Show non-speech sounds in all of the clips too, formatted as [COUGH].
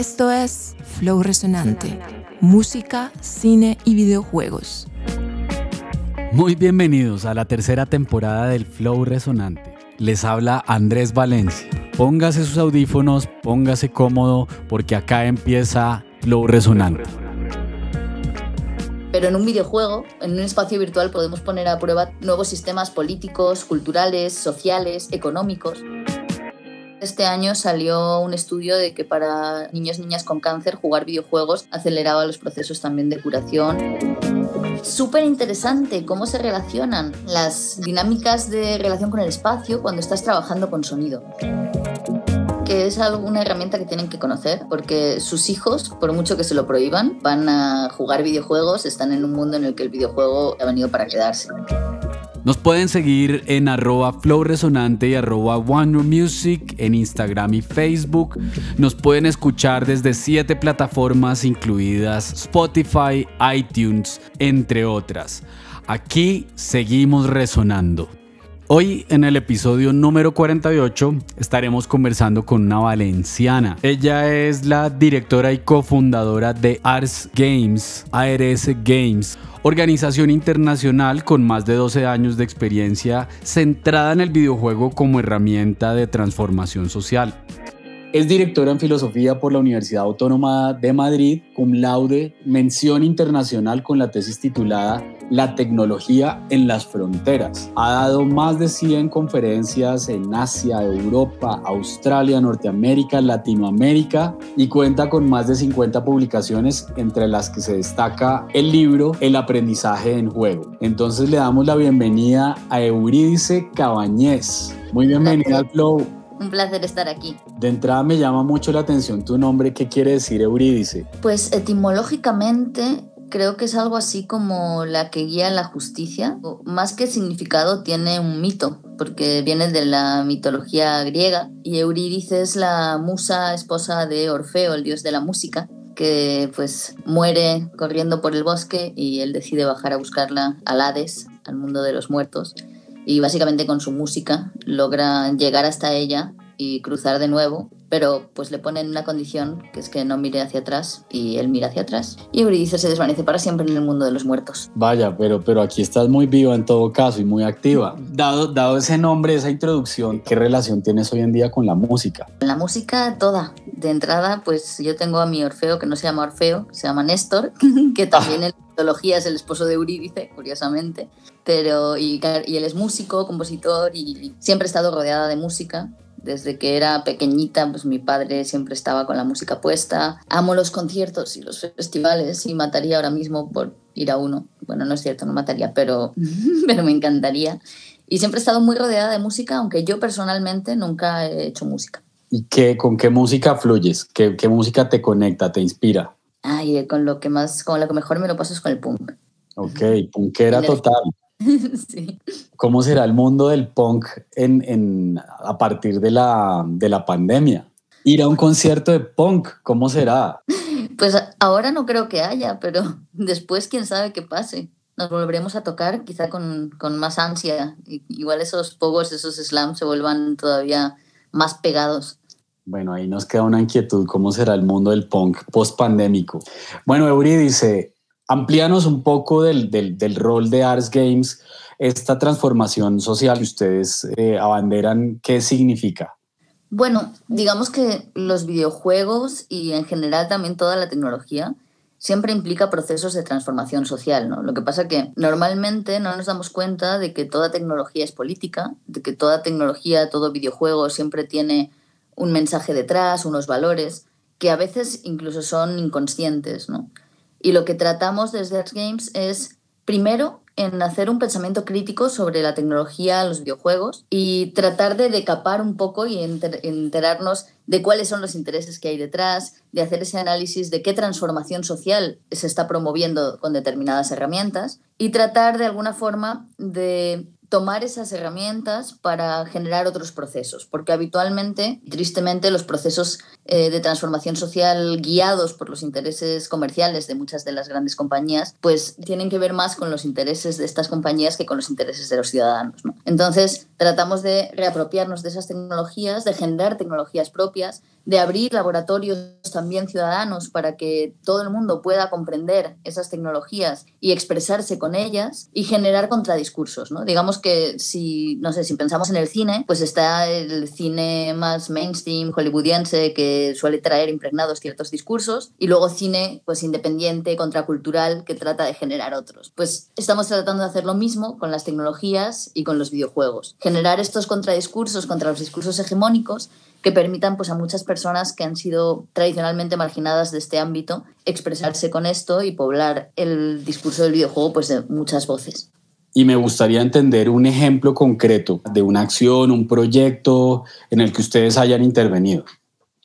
Esto es Flow Resonante, música, cine y videojuegos. Muy bienvenidos a la tercera temporada del Flow Resonante. Les habla Andrés Valencia. Póngase sus audífonos, póngase cómodo porque acá empieza Flow Resonante. Pero en un videojuego, en un espacio virtual, podemos poner a prueba nuevos sistemas políticos, culturales, sociales, económicos. Este año salió un estudio de que para niños y niñas con cáncer jugar videojuegos aceleraba los procesos también de curación. Súper interesante cómo se relacionan las dinámicas de relación con el espacio cuando estás trabajando con sonido que es una herramienta que tienen que conocer, porque sus hijos, por mucho que se lo prohíban, van a jugar videojuegos, están en un mundo en el que el videojuego ha venido para quedarse. Nos pueden seguir en arroba Flow Resonante y arroba Wonder en Instagram y Facebook. Nos pueden escuchar desde siete plataformas incluidas Spotify, iTunes, entre otras. Aquí seguimos resonando. Hoy en el episodio número 48 estaremos conversando con una valenciana. Ella es la directora y cofundadora de Ars Games, ARS Games, organización internacional con más de 12 años de experiencia centrada en el videojuego como herramienta de transformación social. Es directora en filosofía por la Universidad Autónoma de Madrid, cum laude, mención internacional con la tesis titulada La tecnología en las fronteras. Ha dado más de 100 conferencias en Asia, Europa, Australia, Norteamérica, Latinoamérica y cuenta con más de 50 publicaciones entre las que se destaca el libro El aprendizaje en juego. Entonces le damos la bienvenida a Eurídice Cabañez. Muy bienvenida al Flow. Un placer estar aquí. De entrada me llama mucho la atención tu nombre. ¿Qué quiere decir Eurídice? Pues etimológicamente creo que es algo así como la que guía la justicia. Más que significado tiene un mito, porque viene de la mitología griega y Eurídice es la musa esposa de Orfeo, el dios de la música que pues muere corriendo por el bosque y él decide bajar a buscarla al Hades, al mundo de los muertos y básicamente con su música logra llegar hasta ella y cruzar de nuevo, pero pues le ponen una condición que es que no mire hacia atrás y él mira hacia atrás y Eurídice se desvanece para siempre en el mundo de los muertos. Vaya, pero, pero aquí estás muy viva en todo caso y muy activa. Dado, dado ese nombre, esa introducción, ¿qué relación tienes hoy en día con la música? La música toda. De entrada, pues yo tengo a mi Orfeo, que no se llama Orfeo, se llama Néstor, [LAUGHS] que también en mitología es el esposo de Eurídice, curiosamente pero y, y, él es músico, compositor y siempre he estado rodeada de música. Desde que era pequeñita, pues mi padre siempre estaba con la música puesta. Amo los conciertos y los festivales y mataría ahora mismo por ir a uno. Bueno, no es cierto, no mataría, pero, [LAUGHS] pero me encantaría. Y siempre he estado muy rodeada de música, aunque yo personalmente nunca he hecho música. ¿Y qué, con qué música fluyes? ¿Qué, qué música te conecta, te inspira? Ay, con lo que más, con lo que mejor me lo paso es con el punk. Ok, punkera total. [LAUGHS] sí. ¿Cómo será el mundo del punk en, en, a partir de la, de la pandemia? Ir a un concierto de punk, ¿cómo será? Pues ahora no creo que haya, pero [LAUGHS] después quién sabe qué pase. Nos volveremos a tocar quizá con, con más ansia. Igual esos pogos, esos slams se vuelvan todavía más pegados. Bueno, ahí nos queda una inquietud, ¿cómo será el mundo del punk post-pandémico? Bueno, Eury dice, Amplíanos un poco del, del, rol de Ars Games, esta transformación social que ustedes eh, abanderan, ¿qué significa? Bueno, digamos que los videojuegos y en general también toda la tecnología siempre implica procesos de transformación social, ¿no? Lo que pasa que normalmente no nos damos cuenta de que toda tecnología es política, de que toda tecnología, todo videojuego siempre tiene un mensaje detrás, unos valores, que a veces incluso son inconscientes, ¿no? Y lo que tratamos desde Arts Games es, primero, en hacer un pensamiento crítico sobre la tecnología, los videojuegos y tratar de decapar un poco y enterarnos de cuáles son los intereses que hay detrás, de hacer ese análisis de qué transformación social se está promoviendo con determinadas herramientas y tratar de alguna forma de tomar esas herramientas para generar otros procesos, porque habitualmente, tristemente, los procesos eh, de transformación social guiados por los intereses comerciales de muchas de las grandes compañías, pues tienen que ver más con los intereses de estas compañías que con los intereses de los ciudadanos. Entonces, tratamos de reapropiarnos de esas tecnologías, de generar tecnologías propias, de abrir laboratorios también ciudadanos para que todo el mundo pueda comprender esas tecnologías y expresarse con ellas y generar contradiscursos, ¿no? Digamos que si, no sé, si pensamos en el cine, pues está el cine más mainstream, hollywoodiense, que suele traer impregnados ciertos discursos, y luego cine, pues independiente, contracultural, que trata de generar otros. Pues estamos tratando de hacer lo mismo con las tecnologías y con los videojuegos. Generar estos contradiscursos contra los discursos hegemónicos que permitan pues, a muchas personas que han sido tradicionalmente marginadas de este ámbito expresarse con esto y poblar el discurso del videojuego pues, de muchas voces. Y me gustaría entender un ejemplo concreto de una acción, un proyecto en el que ustedes hayan intervenido.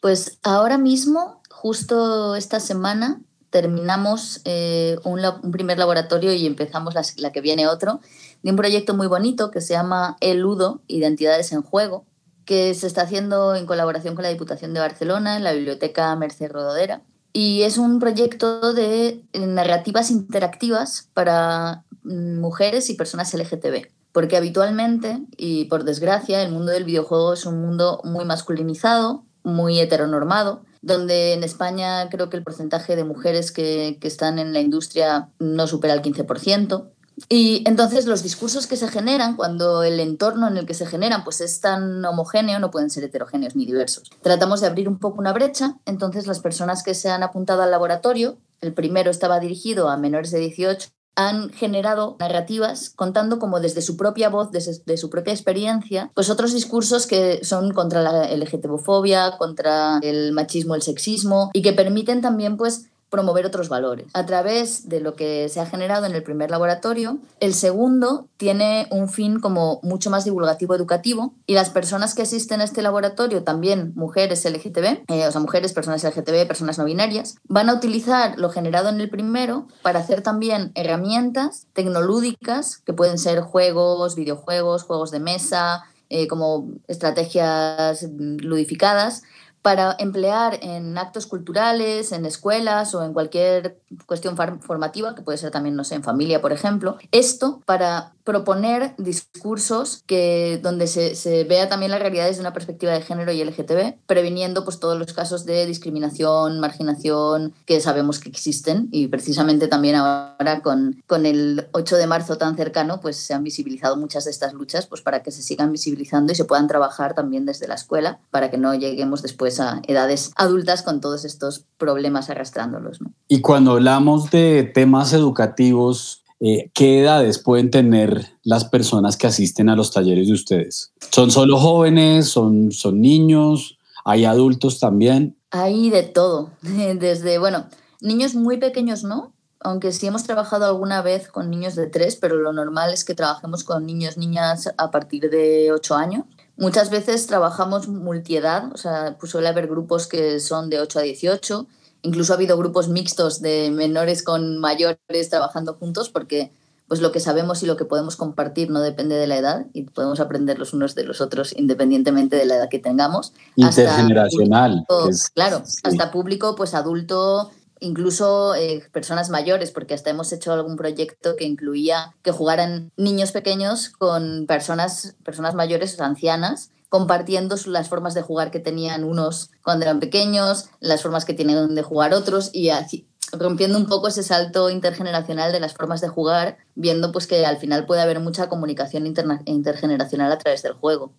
Pues ahora mismo, justo esta semana, terminamos eh, un, primer laboratorio y empezamos la, que viene otro, de un proyecto muy bonito que se llama El Ludo, Identidades en Juego, que se está haciendo en colaboración con la Diputación de Barcelona, en la Biblioteca Merced Rododera. Y es un proyecto de narrativas interactivas para mm, mujeres y personas LGTB. Porque habitualmente, y por desgracia, el mundo del videojuego es un mundo muy masculinizado, muy heteronormado, donde en España creo que el porcentaje de mujeres que, que están en la industria no supera el 15%. Y entonces los discursos que se generan, cuando el entorno en el que se generan pues es tan homogéneo, no pueden ser heterogéneos ni diversos. Tratamos de abrir un poco una brecha, entonces las personas que se han apuntado al laboratorio, el primero estaba dirigido a menores de 18, han generado narrativas contando como desde su propia voz, desde su propia experiencia, pues otros discursos que son contra la LGTBofobia, contra el machismo, el sexismo y que permiten también pues promover otros valores. A través de lo que se ha generado en el primer laboratorio, el segundo tiene un fin como mucho más divulgativo educativo y las personas que asisten a este laboratorio, también mujeres LGTB, eh, o sea, mujeres, personas LGTB, personas no binarias, van a utilizar lo generado en el primero para hacer también herramientas tecnolúdicas que pueden ser juegos, videojuegos, juegos de mesa, eh, como estrategias ludificadas para emplear en actos culturales, en escuelas o en cualquier cuestión formativa, que puede ser también, no sé, en familia, por ejemplo, esto para proponer discursos que, donde se, vea también la realidad desde una perspectiva de género y LGTB, previniendo pues, todos los casos de discriminación, marginación que sabemos que existen y precisamente también ahora con, con el 8 de marzo tan cercano pues se han visibilizado muchas de estas luchas pues, para que se sigan visibilizando y se puedan trabajar también desde la escuela para que no lleguemos después a edades adultas con todos estos problemas arrastrándolos. Y cuando hablamos de temas educativos, eh, ¿qué edades pueden tener las personas que asisten a los talleres de ustedes? ¿Son solo jóvenes? ¿Son, son niños? ¿Hay adultos también? Hay de todo. [LAUGHS] Desde, bueno, niños muy pequeños no, aunque sí hemos trabajado alguna vez con niños de tres, pero lo normal es que trabajemos con niños, niñas a partir de ocho años. Muchas veces trabajamos multiedad, o sea, pues suele haber grupos que son de 8 a 18 Incluso ha habido grupos mixtos de menores con mayores trabajando juntos porque pues lo que sabemos y lo que podemos compartir no depende de la edad y podemos aprender los unos de los otros independientemente de la edad que tengamos. Intergeneracional. claro, hasta público, pues adulto, incluso eh, personas mayores, porque hasta hemos hecho algún proyecto que incluía que jugaran niños pequeños con personas, personas mayores o ancianas compartiendo las formas de jugar que tenían unos cuando eran pequeños, las formas que tienen de jugar otros y así, rompiendo un poco ese salto intergeneracional de las formas de jugar, viendo pues que al final puede haber mucha comunicación intergeneracional a través del juego.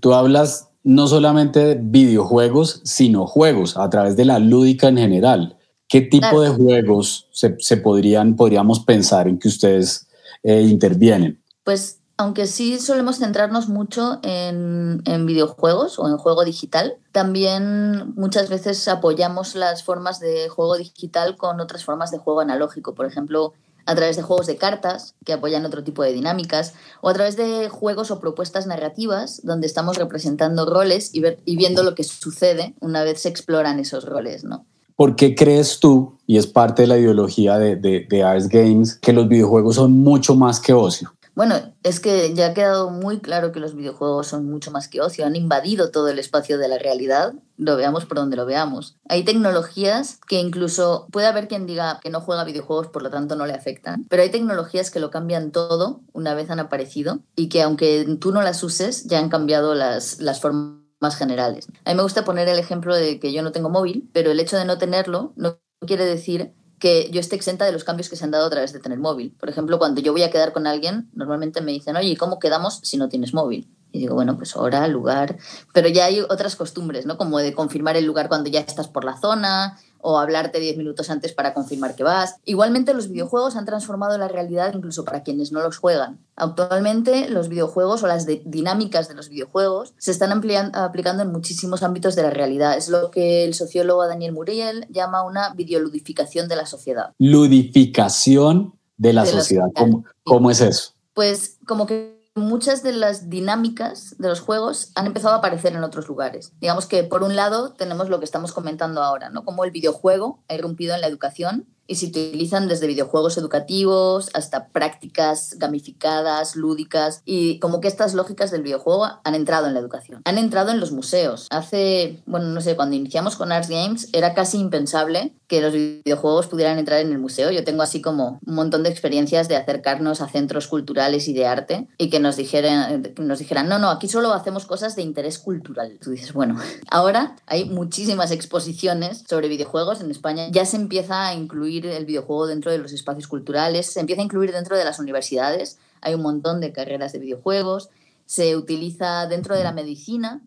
tú hablas no solamente de videojuegos, sino juegos a través de la lúdica en general. ¿Qué tipo de juegos se, podrían, podríamos pensar en que ustedes eh, intervienen? Pues aunque sí solemos centrarnos mucho en, videojuegos o en juego digital, también muchas veces apoyamos las formas de juego digital con otras formas de juego analógico. Por ejemplo, a través de juegos de cartas que apoyan otro tipo de dinámicas, o a través de juegos o propuestas narrativas donde estamos representando roles y, viendo lo que sucede una vez se exploran esos roles, ¿no? ¿Por qué crees tú, y es parte de la ideología de, Ars Games, que los videojuegos son mucho más que ocio? Bueno, es que ya ha quedado muy claro que los videojuegos son mucho más que ocio, han invadido todo el espacio de la realidad, lo veamos por donde lo veamos. Hay tecnologías que incluso puede haber quien diga que no juega videojuegos, por lo tanto no le afectan, pero hay tecnologías que lo cambian todo una vez han aparecido y que aunque tú no las uses, ya han cambiado las, las formas más generales. A mí me gusta poner el ejemplo de que yo no tengo móvil, pero el hecho de no tenerlo no quiere decir que yo esté exenta de los cambios que se han dado a través de tener móvil. Por ejemplo, cuando yo voy a quedar con alguien, normalmente me dicen, oye, ¿y cómo quedamos si no tienes móvil? Y digo, bueno, pues hora, lugar, pero ya hay otras costumbres, ¿no? Como de confirmar el lugar cuando ya estás por la zona, o hablarte 10 minutos antes para confirmar que vas. Igualmente los videojuegos han transformado la realidad incluso para quienes no los juegan. Actualmente los videojuegos o las dinámicas de los videojuegos se están aplicando en muchísimos ámbitos de la realidad. Es lo que el sociólogo Daniel Muriel llama una videoludificación de la sociedad. Ludificación de la sociedad. ¿Cómo, ¿Cómo es eso? Pues como que muchas de las dinámicas de los juegos han empezado a aparecer en otros lugares. Digamos que por un lado tenemos lo que estamos comentando ahora, ¿no? Como el videojuego ha irrumpido en la educación y se utilizan desde videojuegos educativos hasta prácticas gamificadas, lúdicas y como que estas lógicas del videojuego han entrado en la educación. Han entrado en los museos. Hace, bueno, no sé, cuando iniciamos con Arts Games era casi impensable que los videojuegos pudieran entrar en el museo. Yo tengo así como un montón de experiencias de acercarnos a centros culturales y de arte y que nos dijeran, nos dijeran no, no, aquí solo hacemos cosas de interés cultural. Tú dices, bueno, [LAUGHS] ahora hay muchísimas exposiciones sobre videojuegos en España. Ya se empieza a incluir el videojuego dentro de los espacios culturales, se empieza a incluir dentro de las universidades, hay un montón de carreras de videojuegos, se utiliza dentro de la medicina,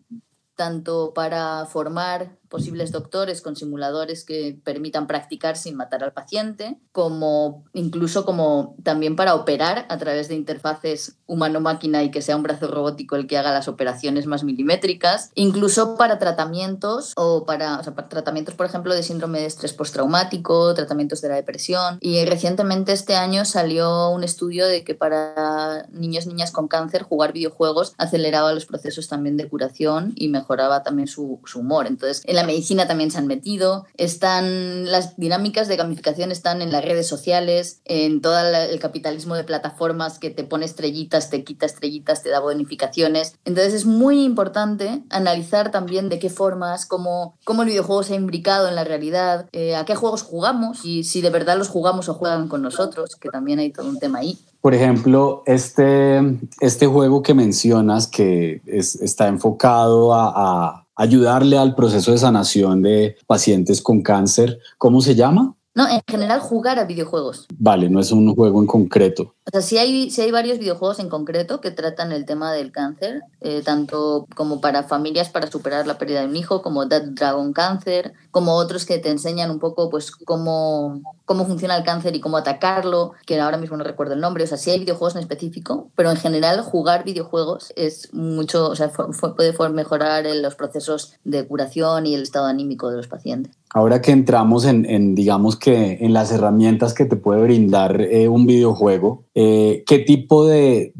tanto para formar posibles doctores con simuladores que permitan practicar sin matar al paciente, como incluso como también para operar a través de interfaces humano-máquina y que sea un brazo robótico el que haga las operaciones más milimétricas, incluso para tratamientos o para, tratamientos, por ejemplo, de síndrome de estrés postraumático, tratamientos de la depresión. Y recientemente este año salió un estudio de que para niños y niñas con cáncer jugar videojuegos aceleraba los procesos también de curación y mejoraba también su, su humor. Entonces, en la medicina también se han metido, están las dinámicas de gamificación están en las redes sociales, en todo el capitalismo de plataformas que te pone estrellitas, te quita estrellitas, te da bonificaciones. Entonces es muy importante analizar también de qué formas, cómo, cómo el videojuego se ha imbricado en la realidad, eh, a qué juegos jugamos y si de verdad los jugamos o juegan con nosotros, que también hay todo un tema ahí. Por ejemplo, este, este juego que mencionas que está enfocado a ayudarle al proceso de sanación de pacientes con cáncer. ¿Cómo se llama? No, en general jugar a videojuegos. Vale, no es un juego en concreto. O sea, sí hay, sí hay varios videojuegos en concreto que tratan el tema del cáncer, eh, tanto como para familias para superar la pérdida de un hijo, como Dead Dragon Cancer, como otros que te enseñan un poco pues cómo, cómo funciona el cáncer y cómo atacarlo, que ahora mismo no recuerdo el nombre. O sea, sí hay videojuegos en específico, pero en general jugar videojuegos es mucho, o sea, puede mejorar los procesos de curación y el estado anímico de los pacientes. Ahora que entramos en, digamos que en las herramientas que te puede brindar eh, un videojuego, eh, ¿qué tipo de,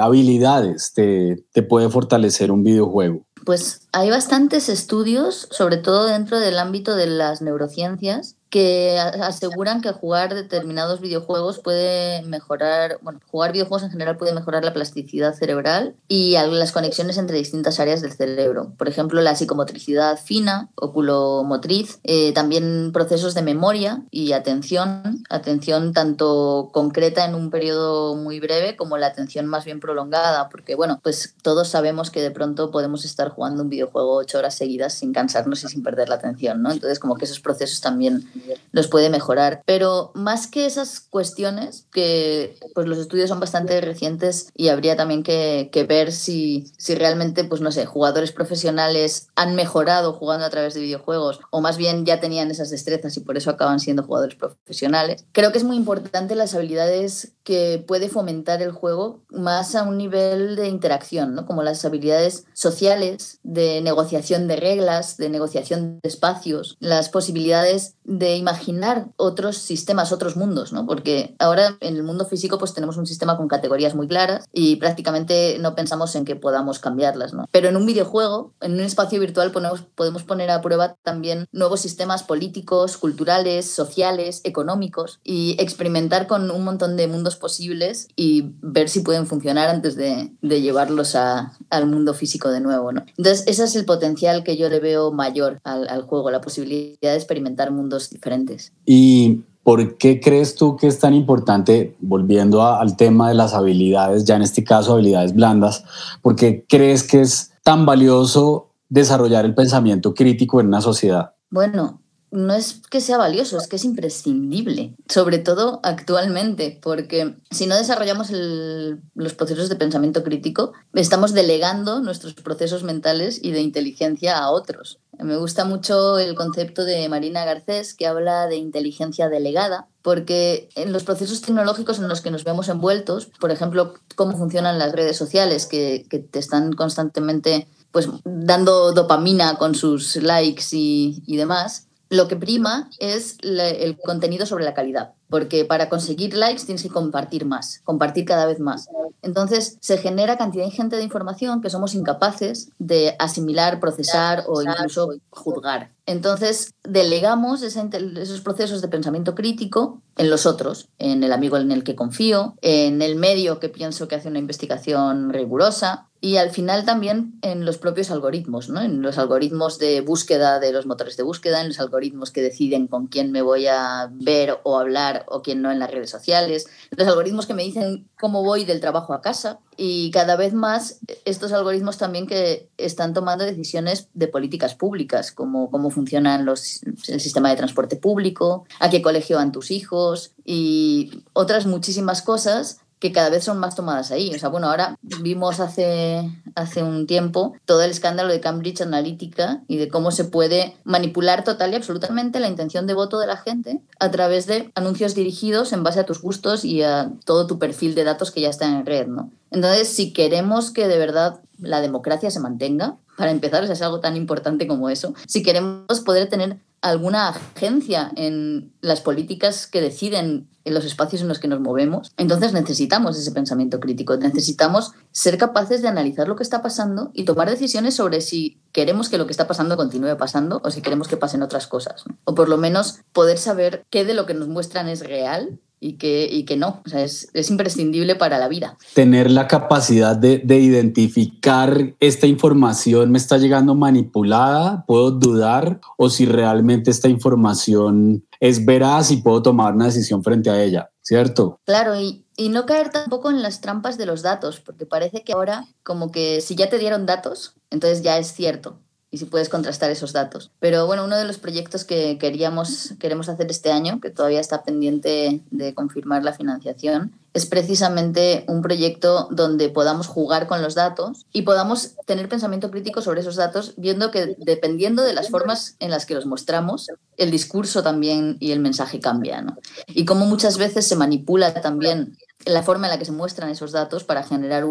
habilidades te, te puede fortalecer un videojuego? Pues hay bastantes estudios, sobre todo dentro del ámbito de las neurociencias, que aseguran que jugar determinados videojuegos puede mejorar, bueno, jugar videojuegos en general puede mejorar la plasticidad cerebral y las conexiones entre distintas áreas del cerebro. Por ejemplo, la psicomotricidad fina, oculomotriz, eh, también procesos de memoria y atención, atención tanto concreta en un periodo muy breve como la atención más bien prolongada, porque bueno, pues todos sabemos que de pronto podemos estar jugando un videojuego ocho horas seguidas sin cansarnos y sin perder la atención, ¿no? Entonces como que esos procesos también los puede mejorar. Pero más que esas cuestiones, que pues los estudios son bastante recientes y habría también que, ver si, si realmente, pues no sé, jugadores profesionales han mejorado jugando a través de videojuegos o más bien ya tenían esas destrezas y por eso acaban siendo jugadores profesionales. Creo que es muy importante las habilidades que puede fomentar el juego más a un nivel de interacción, ¿no? como las habilidades sociales, de negociación de reglas, de negociación de espacios, las posibilidades de imaginar otros sistemas, otros mundos, ¿no? porque ahora en el mundo físico pues tenemos un sistema con categorías muy claras y prácticamente no pensamos en que podamos cambiarlas. ¿no? Pero en un videojuego, en un espacio virtual podemos, poner a prueba también nuevos sistemas políticos, culturales, sociales, económicos y experimentar con un montón de mundos posibles y ver si pueden funcionar antes de, llevarlos al mundo físico de nuevo. ¿no? Entonces, ese es el potencial que yo le veo mayor al, juego, la posibilidad de experimentar mundos diferentes. ¿Y por qué crees tú que es tan importante, volviendo al tema de las habilidades, ya en este caso habilidades blandas, por qué crees que es tan valioso desarrollar el pensamiento crítico en una sociedad? Bueno, no es que sea valioso, es que es imprescindible, sobre todo actualmente, porque si no desarrollamos los procesos de pensamiento crítico, estamos delegando nuestros procesos mentales y de inteligencia a otros. Me gusta mucho el concepto de Marina Garcés, que habla de inteligencia delegada, porque en los procesos tecnológicos en los que nos vemos envueltos, por ejemplo, cómo funcionan las redes sociales, que, que te están constantemente pues, dando dopamina con sus likes y, y demás, lo que prima es el contenido sobre la calidad, porque para conseguir likes tienes que compartir más, compartir cada vez más. Entonces se genera cantidad ingente de información que somos incapaces de asimilar, procesar o incluso juzgar. Entonces delegamos esos procesos de pensamiento crítico en los otros, en el amigo en el que confío, en el medio que pienso que hace una investigación rigurosa, y al final también en los propios algoritmos, ¿no? en los algoritmos de búsqueda de los motores de búsqueda, en los algoritmos que deciden con quién me voy a ver o hablar o quién no en las redes sociales, los algoritmos que me dicen cómo voy del trabajo a casa y cada vez más estos algoritmos también que están tomando decisiones de políticas públicas, como cómo funcionan los, el sistema de transporte público, a qué colegio van tus hijos y otras muchísimas cosas que cada vez son más tomadas ahí. O sea, bueno, ahora vimos hace, hace un tiempo todo el escándalo de Cambridge Analytica y de cómo se puede manipular total y absolutamente la intención de voto de la gente a través de anuncios dirigidos en base a tus gustos y a todo tu perfil de datos que ya está en red, ¿no? Entonces, si queremos que de verdad la democracia se mantenga, para empezar, es algo tan importante como eso, si queremos poder tener alguna agencia en las políticas que deciden en los espacios en los que nos movemos. Entonces necesitamos ese pensamiento crítico, necesitamos ser capaces de analizar lo que está pasando y tomar decisiones sobre si queremos que lo que está pasando continúe pasando o si queremos que pasen otras cosas. O por lo menos poder saber qué de lo que nos muestran es real y que, y que no. O sea, es, es, imprescindible para la vida. Tener la capacidad de, de, identificar esta información me está llegando manipulada, puedo dudar o si realmente esta información es veraz y puedo tomar una decisión frente a ella, ¿cierto? Claro, y, y no caer tampoco en las trampas de los datos, porque parece que ahora como que si ya te dieron datos, entonces ya es cierto y si puedes contrastar esos datos. Pero bueno, uno de los proyectos que queríamos, queremos hacer este año, que todavía está pendiente de confirmar la financiación, es precisamente un proyecto donde podamos jugar con los datos y podamos tener pensamiento crítico sobre esos datos, viendo que dependiendo de las formas en las que los mostramos, el discurso también y el mensaje cambia. ¿no? Y cómo muchas veces se manipula también la forma en la que se muestran esos datos para generar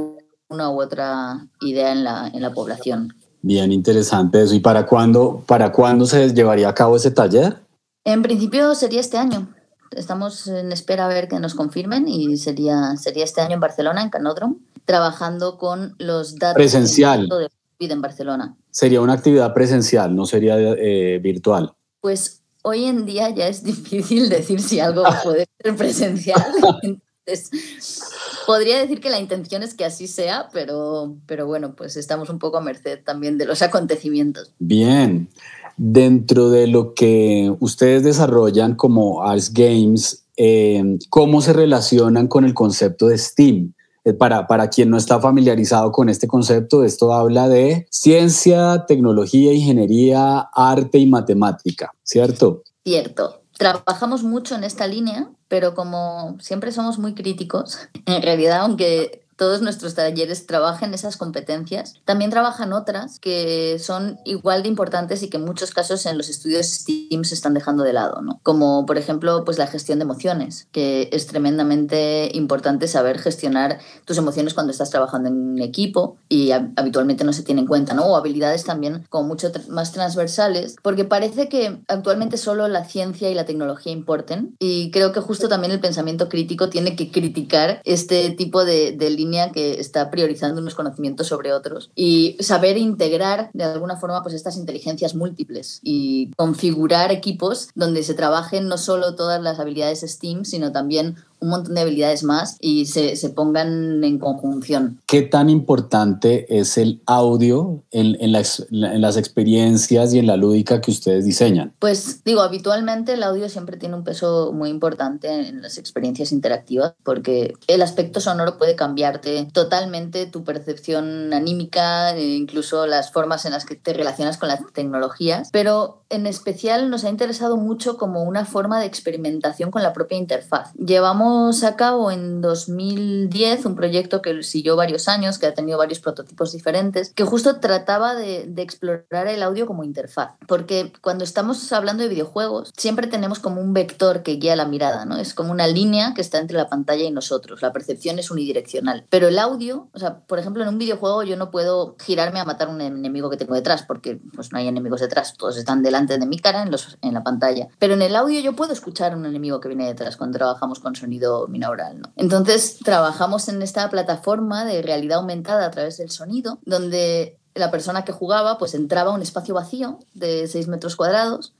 una u otra idea en la, en la población. Bien interesante eso. ¿Y para cuándo, para cuándo se llevaría a cabo ese taller? En principio sería este año. Estamos en espera a ver que nos confirmen y sería, sería este año en Barcelona, en Canódromo, trabajando con los datos presencial de vida en Barcelona. Sería una actividad presencial, no sería eh, virtual. Pues hoy en día ya es [LAUGHS] difícil decir si algo puede ser presencial. [LAUGHS] Entonces, podría decir que la intención es que así sea, pero, pero bueno, pues estamos un poco a merced también de los [LAUGHS] acontecimientos. Bien, dentro de lo que ustedes desarrollan como Arts Games, eh, ¿cómo se relacionan con el concepto de STEAM? Eh, para, para quien no está familiarizado con este concepto, esto habla de ciencia, tecnología, ingeniería, arte y matemática, ¿cierto? Cierto. Trabajamos mucho en esta línea pero como siempre somos muy críticos, [LAUGHS] en realidad, aunque todos nuestros talleres trabajan esas competencias. También trabajan otras que son igual de importantes y que en muchos casos en los estudios STEAM se están dejando de lado, ¿no? Como por ejemplo, pues la gestión de emociones, que es tremendamente importante saber gestionar tus emociones cuando estás trabajando en un equipo y habitualmente no se tiene en cuenta, ¿no? O habilidades también como mucho más transversales, porque parece que actualmente solo la ciencia y la tecnología importen y creo que justo también el pensamiento crítico tiene que criticar este tipo de, de que está priorizando unos conocimientos sobre otros y saber integrar de alguna forma pues estas inteligencias múltiples y configurar equipos donde se trabajen no solo todas las habilidades STEAM, sino también un montón de habilidades más y se, se pongan en conjunción. ¿Qué tan importante es el audio en, en, en, las experiencias y en la lúdica que ustedes diseñan? Pues digo, habitualmente el audio siempre tiene un peso muy importante en las experiencias interactivas porque el aspecto sonoro puede cambiarte totalmente tu percepción anímica, e incluso las formas en las que te relacionas con las tecnologías, pero en especial nos ha interesado mucho como una forma de experimentación con la propia interfaz. Llevamos a cabo en 2010 un proyecto que siguió varios años, que ha tenido varios prototipos diferentes, que justo trataba de, de explorar el audio como interfaz, porque cuando estamos hablando de videojuegos siempre tenemos como un vector que guía la mirada, ¿no? Es como una línea que está entre la pantalla y nosotros, la percepción es unidireccional, pero el audio, o sea, por ejemplo, en un videojuego yo no puedo girarme a matar a un enemigo que tengo detrás, porque pues no hay enemigos detrás, todos están delante de mi cara en, los, en la pantalla. Pero en el audio yo puedo escuchar un enemigo que viene detrás cuando trabajamos con sonido binaural. ¿no? Entonces trabajamos en esta plataforma de realidad aumentada a través del sonido, donde la persona que jugaba pues entraba a un espacio vacío de 6 metros cuadrados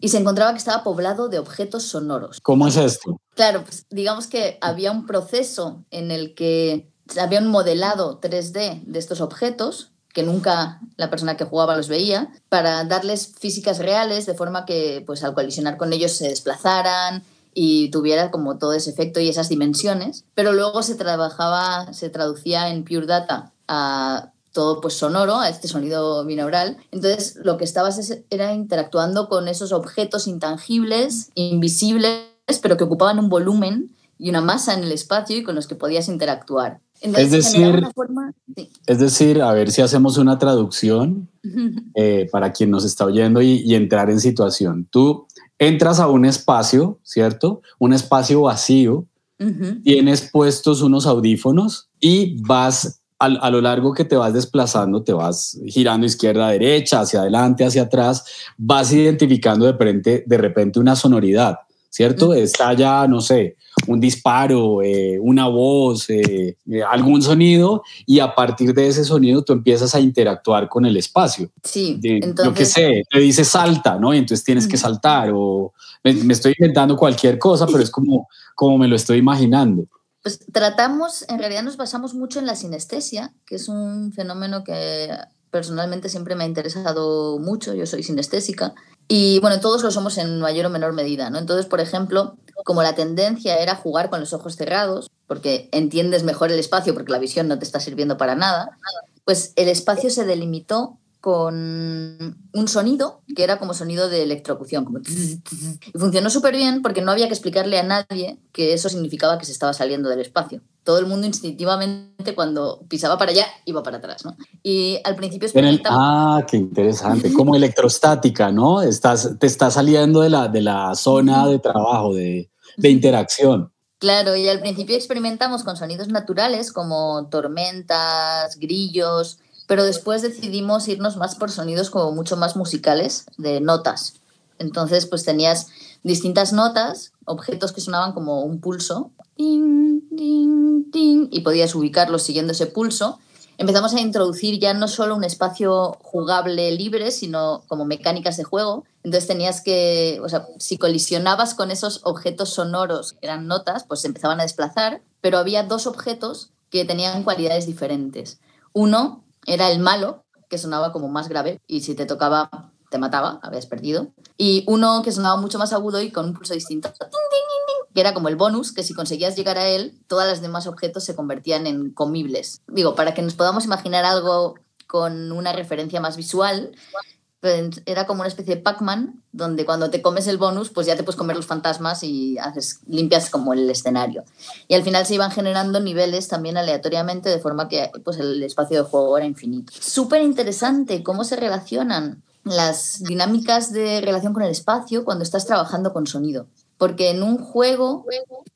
y se encontraba que estaba poblado de objetos sonoros. ¿Cómo es esto? Claro, pues digamos que había un proceso en el que había un modelado 3D de estos objetos que nunca la persona que jugaba los veía, para darles físicas reales, de forma que pues, al colisionar con ellos se desplazaran y tuviera como todo ese efecto y esas dimensiones. Pero luego se trabajaba, se traducía en Pure Data a todo pues sonoro, a este sonido binaural. Entonces lo que estabas era interactuando con esos objetos intangibles, invisibles, pero que ocupaban un volumen y una masa en el espacio y con los que podías interactuar es decir, es decir, a ver si hacemos una traducción [LAUGHS] eh, para quien nos está oyendo y, entrar en situación. Tú entras a un espacio, ¿cierto? Un espacio vacío, tienes puestos unos audífonos y vas a, a, lo largo que te vas desplazando, te vas girando izquierda, derecha, hacia adelante, hacia atrás, vas identificando de repente, de repente una sonoridad, ¿cierto? Está ya, no sé, un disparo, eh, una voz, eh, eh, algún sonido, y a partir de ese sonido tú empiezas a interactuar con el espacio. Sí, entonces... Yo qué sé, te dice salta, ¿no? Y entonces tienes que saltar, o me, estoy inventando cualquier cosa, pero es como, como me lo estoy imaginando. Pues tratamos, en realidad nos basamos mucho en la sinestesia, que es un fenómeno que personalmente siempre me ha interesado mucho, yo soy sinestésica, y bueno, todos lo somos en mayor o menor medida, ¿no? Entonces, por ejemplo, como la tendencia era jugar con los ojos cerrados, porque entiendes mejor el espacio porque la visión no te está sirviendo para nada, pues el espacio se delimitó con un sonido que era como sonido de electrocución. Como y funcionó súper bien porque no había que explicarle a nadie que eso significaba que se estaba saliendo del espacio. Todo el mundo instintivamente cuando pisaba para allá iba para atrás. ¿no? Y al principio Ah, qué interesante. Como electrostática, ¿no? Estás, te está saliendo de la, de la zona de trabajo, de, de interacción. Claro, y al principio experimentamos con sonidos naturales como tormentas, grillos, pero después decidimos irnos más por sonidos como mucho más musicales, de notas. Entonces, pues tenías distintas notas, objetos que sonaban como un pulso, y podías ubicarlos siguiendo ese pulso. Empezamos a introducir ya no solo un espacio jugable libre, sino como mecánicas de juego. Entonces tenías que, o sea, si colisionabas con esos objetos sonoros que eran notas, pues se empezaban a desplazar, pero había dos objetos que tenían cualidades diferentes. Uno era el malo, que sonaba como más grave y si te tocaba te mataba, habías perdido. Y uno que sonaba mucho más agudo y con un pulso distinto, que era como el bonus, que si conseguías llegar a él, todas las demás objetos se convertían en comibles. Digo, para que nos podamos imaginar algo con una referencia más visual, era como una especie de Pac-Man, donde cuando te comes el bonus, pues ya te puedes comer los fantasmas y haces, limpias como el escenario. Y al final se iban generando niveles también aleatoriamente, de forma que pues, el espacio de juego era infinito. Súper interesante cómo se relacionan las dinámicas de relación con el espacio cuando estás trabajando con sonido. Porque en un juego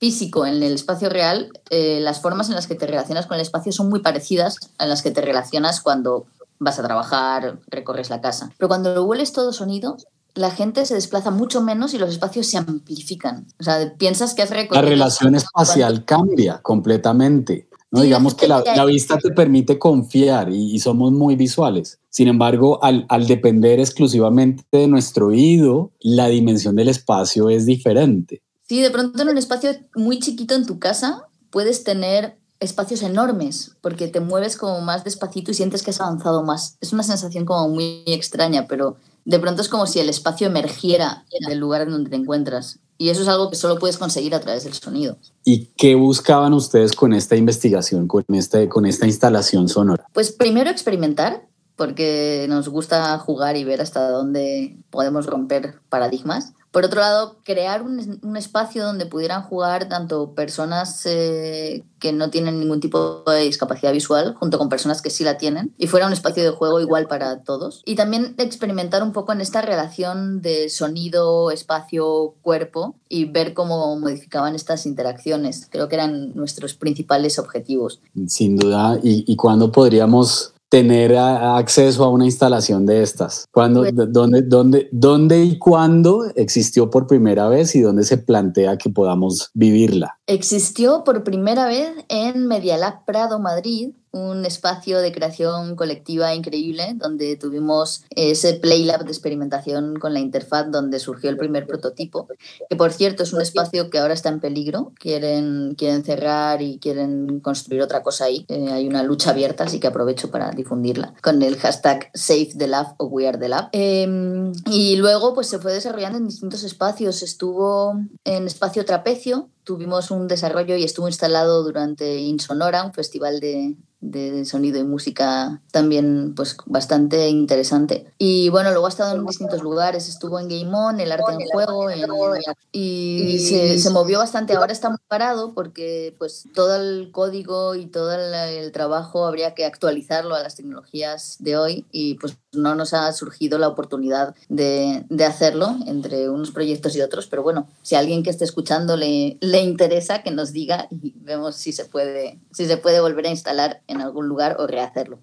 físico, en el espacio real, eh, las formas en las que te relacionas con el espacio son muy parecidas a las que te relacionas cuando vas a trabajar, recorres la casa. Pero cuando lo hueles todo sonido, la gente se desplaza mucho menos y los espacios se amplifican. O sea, piensas que has recorrido... La relación espacial cambia completamente. ¿no? Digamos que la, vista te permite confiar y, somos muy visuales. Sin embargo, al, al, depender exclusivamente de nuestro oído, la dimensión del espacio es diferente. Sí, de pronto en un espacio muy chiquito en tu casa puedes tener espacios enormes porque te mueves como más despacito y sientes que has avanzado más. Es una sensación como muy extraña, pero de pronto es como si el espacio emergiera del lugar en donde te encuentras. Y eso es algo que solo puedes conseguir a través del sonido. ¿Y qué buscaban ustedes con esta investigación, con, este, con esta instalación sonora? Pues primero experimentar, porque nos gusta jugar y ver hasta dónde podemos romper paradigmas. Por otro lado, crear un, espacio donde pudieran jugar tanto personas eh, que no tienen ningún tipo de discapacidad visual, junto con personas que sí la tienen, y fuera un espacio de juego igual para todos. Y también experimentar un poco en esta relación de sonido, espacio, cuerpo, y ver cómo modificaban estas interacciones. Creo que eran nuestros principales objetivos. Sin duda, ¿y, y cuándo podríamos tener acceso a una instalación de estas? ¿Cuándo, pues dónde, dónde, ¿Dónde y cuándo existió por primera vez y dónde se plantea que podamos vivirla? Existió por primera vez en Medialab Prado, Madrid, un espacio de creación colectiva increíble donde tuvimos ese Playlab de experimentación con la interfaz donde surgió el primer prototipo, que por cierto es un espacio que ahora está en peligro, quieren, quieren cerrar y quieren construir otra cosa ahí, eh, hay una lucha abierta, así que aprovecho para difundirla con el hashtag Save the Lab o We Are the Lab. Em, y luego pues se fue desarrollando en distintos espacios, estuvo en espacio trapecio, tuvimos un desarrollo y estuvo instalado durante Insonora, un festival de, de sonido y música también pues bastante interesante. Y bueno, luego ha estado en distintos lugares, estuvo en Game On, el arte en juego, y se, se, movió bastante. Ahora está muy parado porque pues todo el código y todo el, el, trabajo habría que actualizarlo a las tecnologías de hoy y pues no nos ha surgido la oportunidad de, hacerlo entre unos proyectos y otros, pero bueno, si alguien que esté escuchando le, interesa, que nos diga y vemos si se puede, si se puede volver a instalar en algún lugar o rehacerlo.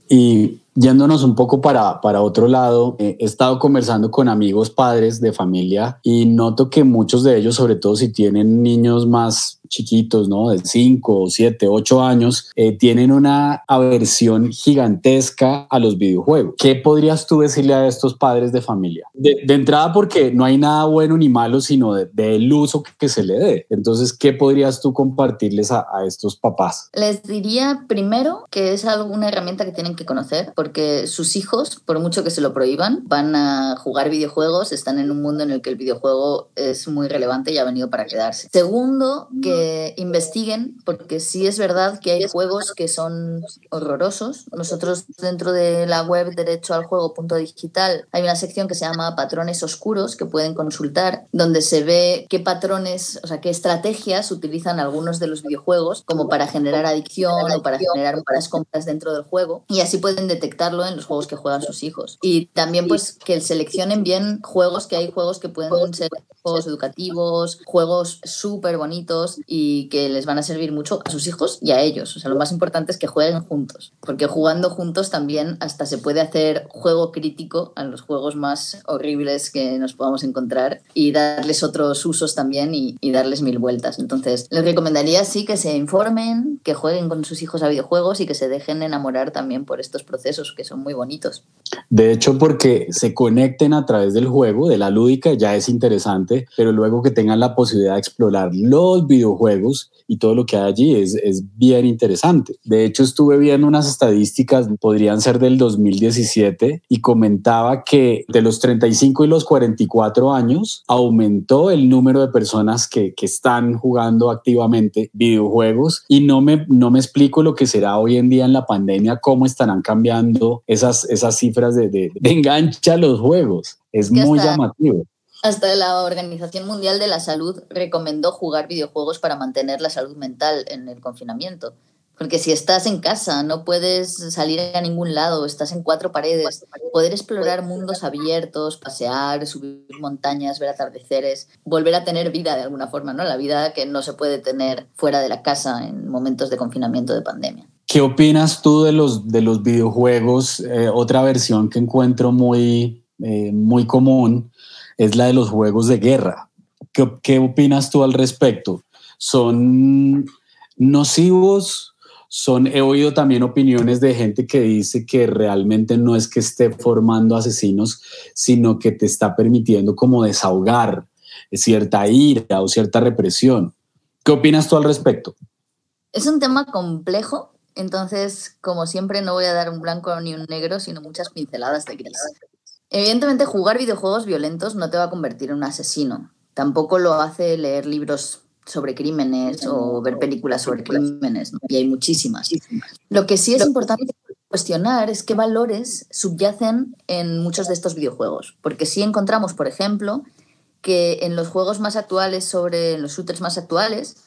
Yéndonos un poco para, para otro lado, eh, he estado conversando con amigos padres de familia y noto que muchos de ellos, sobre todo si tienen niños más chiquitos, ¿no? De 5, 7, 8 años, eh, tienen una aversión gigantesca a los videojuegos. ¿Qué podrías tú decirle a estos padres de familia? De, entrada porque no hay nada bueno ni malo, sino del de, uso que, se le dé. Entonces, ¿qué podrías tú compartirles a, a estos papás? Les diría primero que es alguna herramienta que tienen que conocer porque sus hijos, por mucho que se lo prohíban, van a jugar videojuegos, están en un mundo en el que el videojuego es muy relevante y ha venido para quedarse. Segundo, que investiguen, porque sí es verdad que hay juegos que son horrorosos. Nosotros dentro de la web derecho al juego.digital hay una sección que se llama patrones oscuros que pueden consultar, donde se ve qué patrones, o sea, qué estrategias utilizan algunos de los videojuegos como para generar adicción o para generar malas compras dentro del juego y así pueden detectar en los juegos que juegan sus hijos. Y también pues que seleccionen bien juegos, que hay juegos que pueden ser juegos educativos, juegos súper bonitos y que les van a servir mucho a sus hijos y a ellos. O sea, lo más importante es que jueguen juntos, porque jugando juntos también hasta se puede hacer juego crítico a los juegos más horribles que nos podamos encontrar y darles otros usos también y, y darles mil vueltas. Entonces, les recomendaría sí que se informen, que jueguen con sus hijos a videojuegos y que se dejen enamorar también por estos procesos que son muy bonitos. De hecho, porque se conecten a través del juego, de la lúdica, ya es interesante, pero luego que tengan la posibilidad de explorar los videojuegos y todo lo que hay allí es, es bien interesante. De hecho, estuve viendo unas estadísticas, podrían ser del 2017, y comentaba que de los 35 y los 44 años aumentó el número de personas que, que están jugando activamente videojuegos y no me, no me explico lo que será hoy en día en la pandemia, cómo estarán cambiando esas, esas cifras de, de, de engancha a los juegos. Es muy llamativo. Hasta la Organización Mundial de la Salud recomendó jugar videojuegos para mantener la salud mental en el confinamiento. Porque si estás en casa, no puedes salir a ningún lado, estás en cuatro paredes, poder explorar mundos abiertos, pasear, subir montañas, ver atardeceres, volver a tener vida de alguna forma, ¿no? La vida que no se puede tener fuera de la casa en momentos de confinamiento de pandemia. ¿Qué opinas tú de los, de los videojuegos? Eh, otra versión que encuentro muy, eh, muy común es la de los juegos de guerra. ¿Qué, qué opinas tú al respecto? ¿Son nocivos? Son, he oído también opiniones de gente que dice que realmente no es que esté formando asesinos, sino que te está permitiendo como desahogar cierta ira o cierta represión. ¿Qué opinas tú al respecto? Es un tema complejo, entonces, como siempre, no voy a dar un blanco ni un negro, sino muchas pinceladas de gris. Evidentemente, jugar videojuegos violentos no te va a convertir en un asesino. Tampoco lo hace leer libros sobre crímenes o ver películas sobre crímenes, y hay muchísimas. Lo que sí es importante cuestionar es qué valores subyacen en muchos de estos videojuegos, porque sí encontramos, por ejemplo, que en los juegos más actuales sobre los shooters más actuales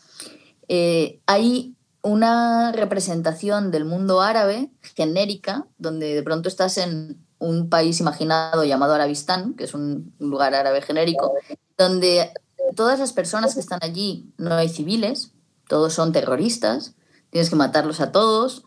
eh, hay una representación del mundo árabe genérica, donde de pronto estás en un país imaginado llamado Arabistán, que es un lugar árabe genérico, donde todas las personas que están allí no hay civiles, todos son terroristas, tienes que matarlos a todos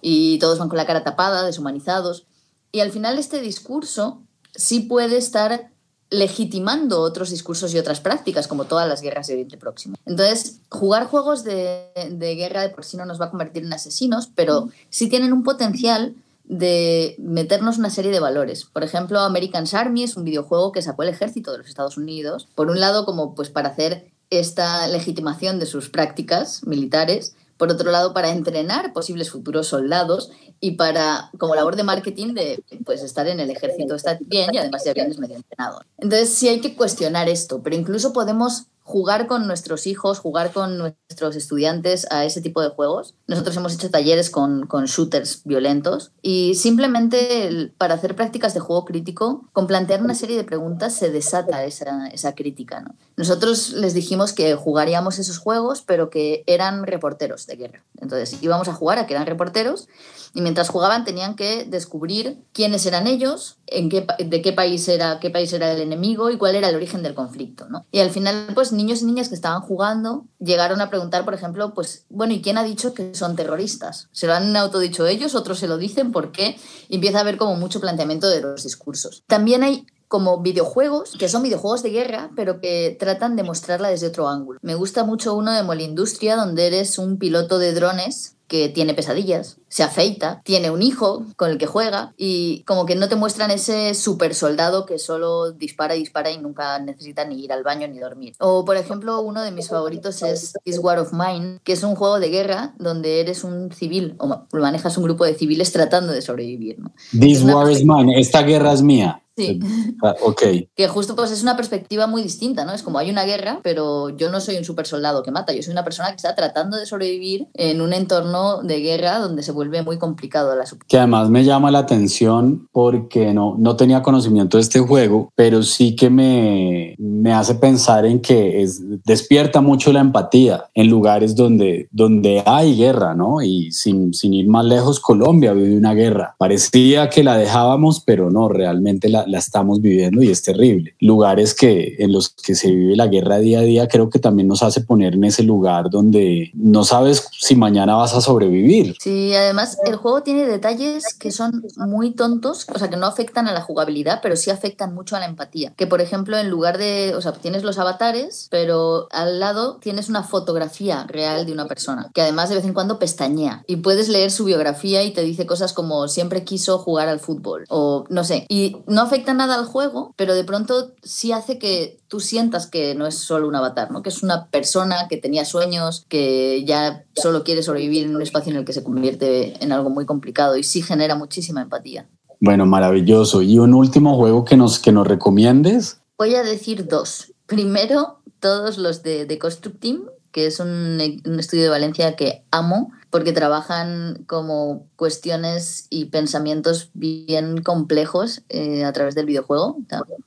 y todos van con la cara tapada, deshumanizados. Y al final este discurso sí puede estar legitimando otros discursos y otras prácticas, como todas las guerras de Oriente Próximo. Entonces, jugar juegos de, de, guerra de por sí no nos va a convertir en asesinos, pero sí tienen un potencial de meternos una serie de valores. Por ejemplo, American's Army es un videojuego que sacó el ejército de los Estados Unidos, por un lado como pues para hacer esta legitimación de sus prácticas militares, por otro lado para entrenar posibles futuros soldados y para, como labor de marketing, de pues, estar en el ejército está bien y además ya vienes medio entrenado. Entonces sí hay que cuestionar esto, pero incluso podemos jugar con nuestros hijos, jugar con nuestros estudiantes a ese tipo de juegos. Nosotros hemos hecho talleres con, con shooters violentos y simplemente para hacer prácticas de juego crítico, con plantear una serie de preguntas se desata esa, esa crítica. ¿no? Nosotros les dijimos que jugaríamos esos juegos, pero que eran reporteros de guerra. Entonces íbamos a jugar a que eran reporteros y mientras jugaban tenían que descubrir quiénes eran ellos, en qué, de qué país, era, qué país era el enemigo y cuál era el origen del conflicto. ¿no? Y al final, pues niños y niñas que estaban jugando llegaron a preguntar, por ejemplo, pues, bueno, ¿y quién ha dicho que son terroristas? ¿Se lo han autodicho ellos? ¿Otros se lo dicen? ¿Por qué? Y empieza a haber como mucho planteamiento de los discursos. También hay como videojuegos, que son videojuegos de guerra, pero que tratan de mostrarla desde otro ángulo. Me gusta mucho uno de Molindustria, donde eres un piloto de drones que tiene pesadillas, se afeita, tiene un hijo con el que juega y como que no te muestran ese super soldado que solo dispara y dispara y nunca necesita ni ir al baño ni dormir. O por ejemplo, uno de mis favoritos es This War of Mine, que es un juego de guerra donde eres un civil o manejas un grupo de civiles tratando de sobrevivir. ¿no? This War is mine, esta guerra es mía. Sí. [LAUGHS] Ah, ok. Que justo pues es una perspectiva muy distinta, ¿no? Es como hay una guerra, pero yo no soy un super soldado que mata, yo soy una persona que está tratando de sobrevivir en un entorno de guerra donde se vuelve muy complicado la Que además me llama la atención porque no, no tenía conocimiento de este juego, pero sí que me, me hace pensar en que es, despierta mucho la empatía en lugares donde, donde hay guerra, ¿no? Y sin, sin ir más lejos, Colombia vive una guerra. Parecía que la dejábamos, pero no, realmente la, la estamos viviendo y es terrible. Lugares que en los que se vive la guerra día a día creo que también nos hace poner en ese lugar donde no sabes si mañana vas a sobrevivir. Sí, además el juego tiene detalles que son muy tontos, o sea, que no afectan a la jugabilidad, pero sí afectan mucho a la empatía. Que por ejemplo, en lugar de, o sea, tienes los avatares, pero al lado tienes una fotografía real de una persona, que además de vez en cuando pestañea y puedes leer su biografía y te dice cosas como siempre quiso jugar al fútbol o no sé, y no afecta afecta nada al juego, pero de pronto sí hace que tú sientas que no es solo un avatar, ¿no? que es una persona que tenía sueños, que ya solo quiere sobrevivir en un espacio en el que se convierte en algo muy complicado y sí genera muchísima empatía. Bueno, maravilloso. ¿Y un último juego que nos, que nos recomiendes? Voy a decir dos. Primero, todos los de, de Construct Team, que es un, un estudio de Valencia que amo porque trabajan como cuestiones y pensamientos bien complejos eh, a través del videojuego.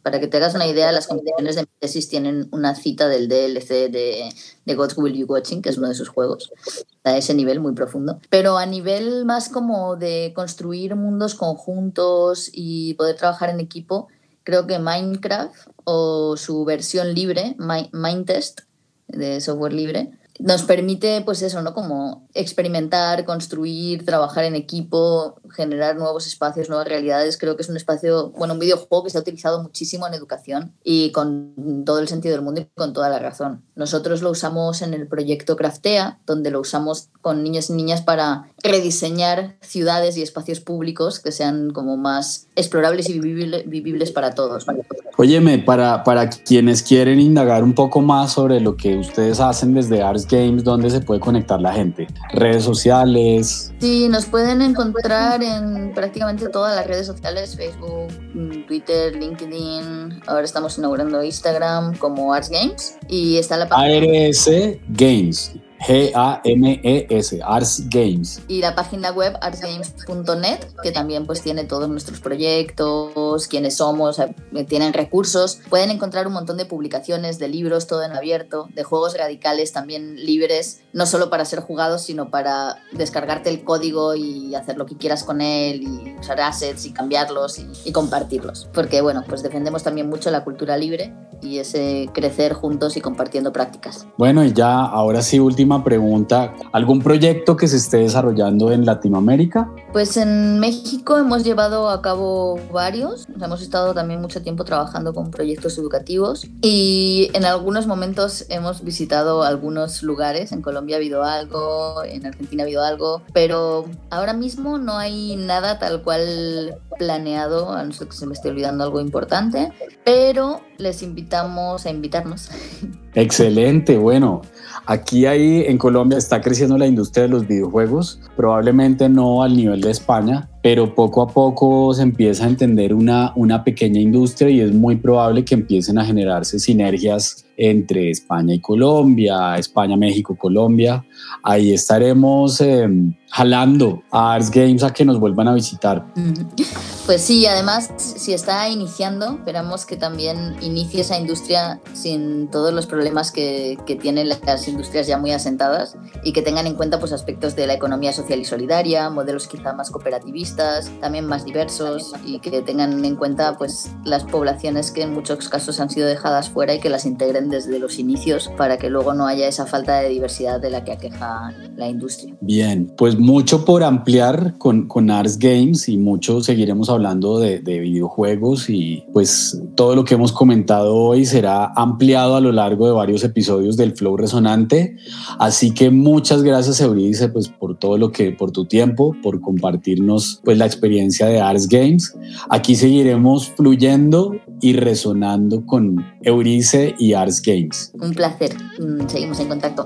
Para que te hagas una idea, las competiciones de mi tesis tienen una cita del DLC de, de God's Will You Watching, que es uno de sus juegos, a ese nivel muy profundo. Pero a nivel más como de construir mundos conjuntos y poder trabajar en equipo, creo que Minecraft o su versión libre, Mindtest, de software libre, nos permite, pues eso, ¿no? Como experimentar, construir, trabajar en equipo, generar nuevos espacios, nuevas realidades. Creo que es un espacio, bueno, un videojuego que se ha utilizado muchísimo en educación y con todo el sentido del mundo y con toda la razón. Nosotros lo usamos en el proyecto Craftea, donde lo usamos con niños y niñas para rediseñar ciudades y espacios públicos que sean como más explorables y vivibles para todos. Óyeme, para, para quienes quieren indagar un poco más sobre lo que ustedes hacen desde Arts Games, ¿dónde se puede conectar la gente? ¿Redes sociales? Sí, nos pueden encontrar en prácticamente todas las redes sociales, Facebook, Twitter, LinkedIn, ahora estamos inaugurando Instagram como Arts Games y está la página... ARS Games. G-A-M-E-S, Arts Games. Y la página web artsgames.net, que también pues tiene todos nuestros proyectos, quiénes somos, eh, tienen recursos. Pueden encontrar un montón de publicaciones, de libros, todo en abierto, de juegos radicales también libres, no solo para ser jugados, sino para descargarte el código y hacer lo que quieras con él y usar assets y cambiarlos y, y compartirlos. Porque bueno, pues defendemos también mucho la cultura libre y ese crecer juntos y compartiendo prácticas. Bueno, y ya ahora sí, pregunta. ¿Algún proyecto que se esté desarrollando en Latinoamérica? Pues en México hemos llevado a cabo varios. hemos estado también mucho tiempo trabajando con proyectos educativos y en algunos momentos hemos visitado algunos lugares. En Colombia ha habido algo, en Argentina ha habido algo, pero ahora mismo no hay nada tal cual planeado, a no ser que se me esté olvidando algo importante, pero les invitamos a invitarnos. [LAUGHS] Excelente, bueno, aquí ahí en Colombia está creciendo la industria de los videojuegos, probablemente no al nivel de España, pero poco a poco se empieza a entender una, una pequeña industria y es muy probable que empiecen a generarse sinergias entre España y Colombia, España, México, Colombia. Ahí estaremos em, jalando a Arts Games a que nos vuelvan a visitar. Pues sí, además, si está iniciando, esperamos que también inicie esa industria sin todos los problemas que, que tienen las industrias ya muy asentadas y que tengan en cuenta pues, aspectos de la economía social y solidaria, modelos quizá más cooperativistas, también más diversos y que tengan en cuenta pues, las poblaciones que en muchos casos han sido dejadas fuera y que las integren desde los inicios para que luego no haya esa falta de diversidad de la que aqueja la industria. Bien, pues mucho por ampliar con, con Arts Games y mucho seguiremos hablando de, de videojuegos y pues todo lo que hemos comentado hoy será ampliado a lo largo de varios episodios del Flow Resonante. Así que muchas gracias Euridice pues por todo lo que, por tu tiempo, por compartirnos pues la experiencia de Arts Games. Aquí seguiremos fluyendo y resonando con Euridice y Arts Games. Un placer. Mm, seguimos en contacto.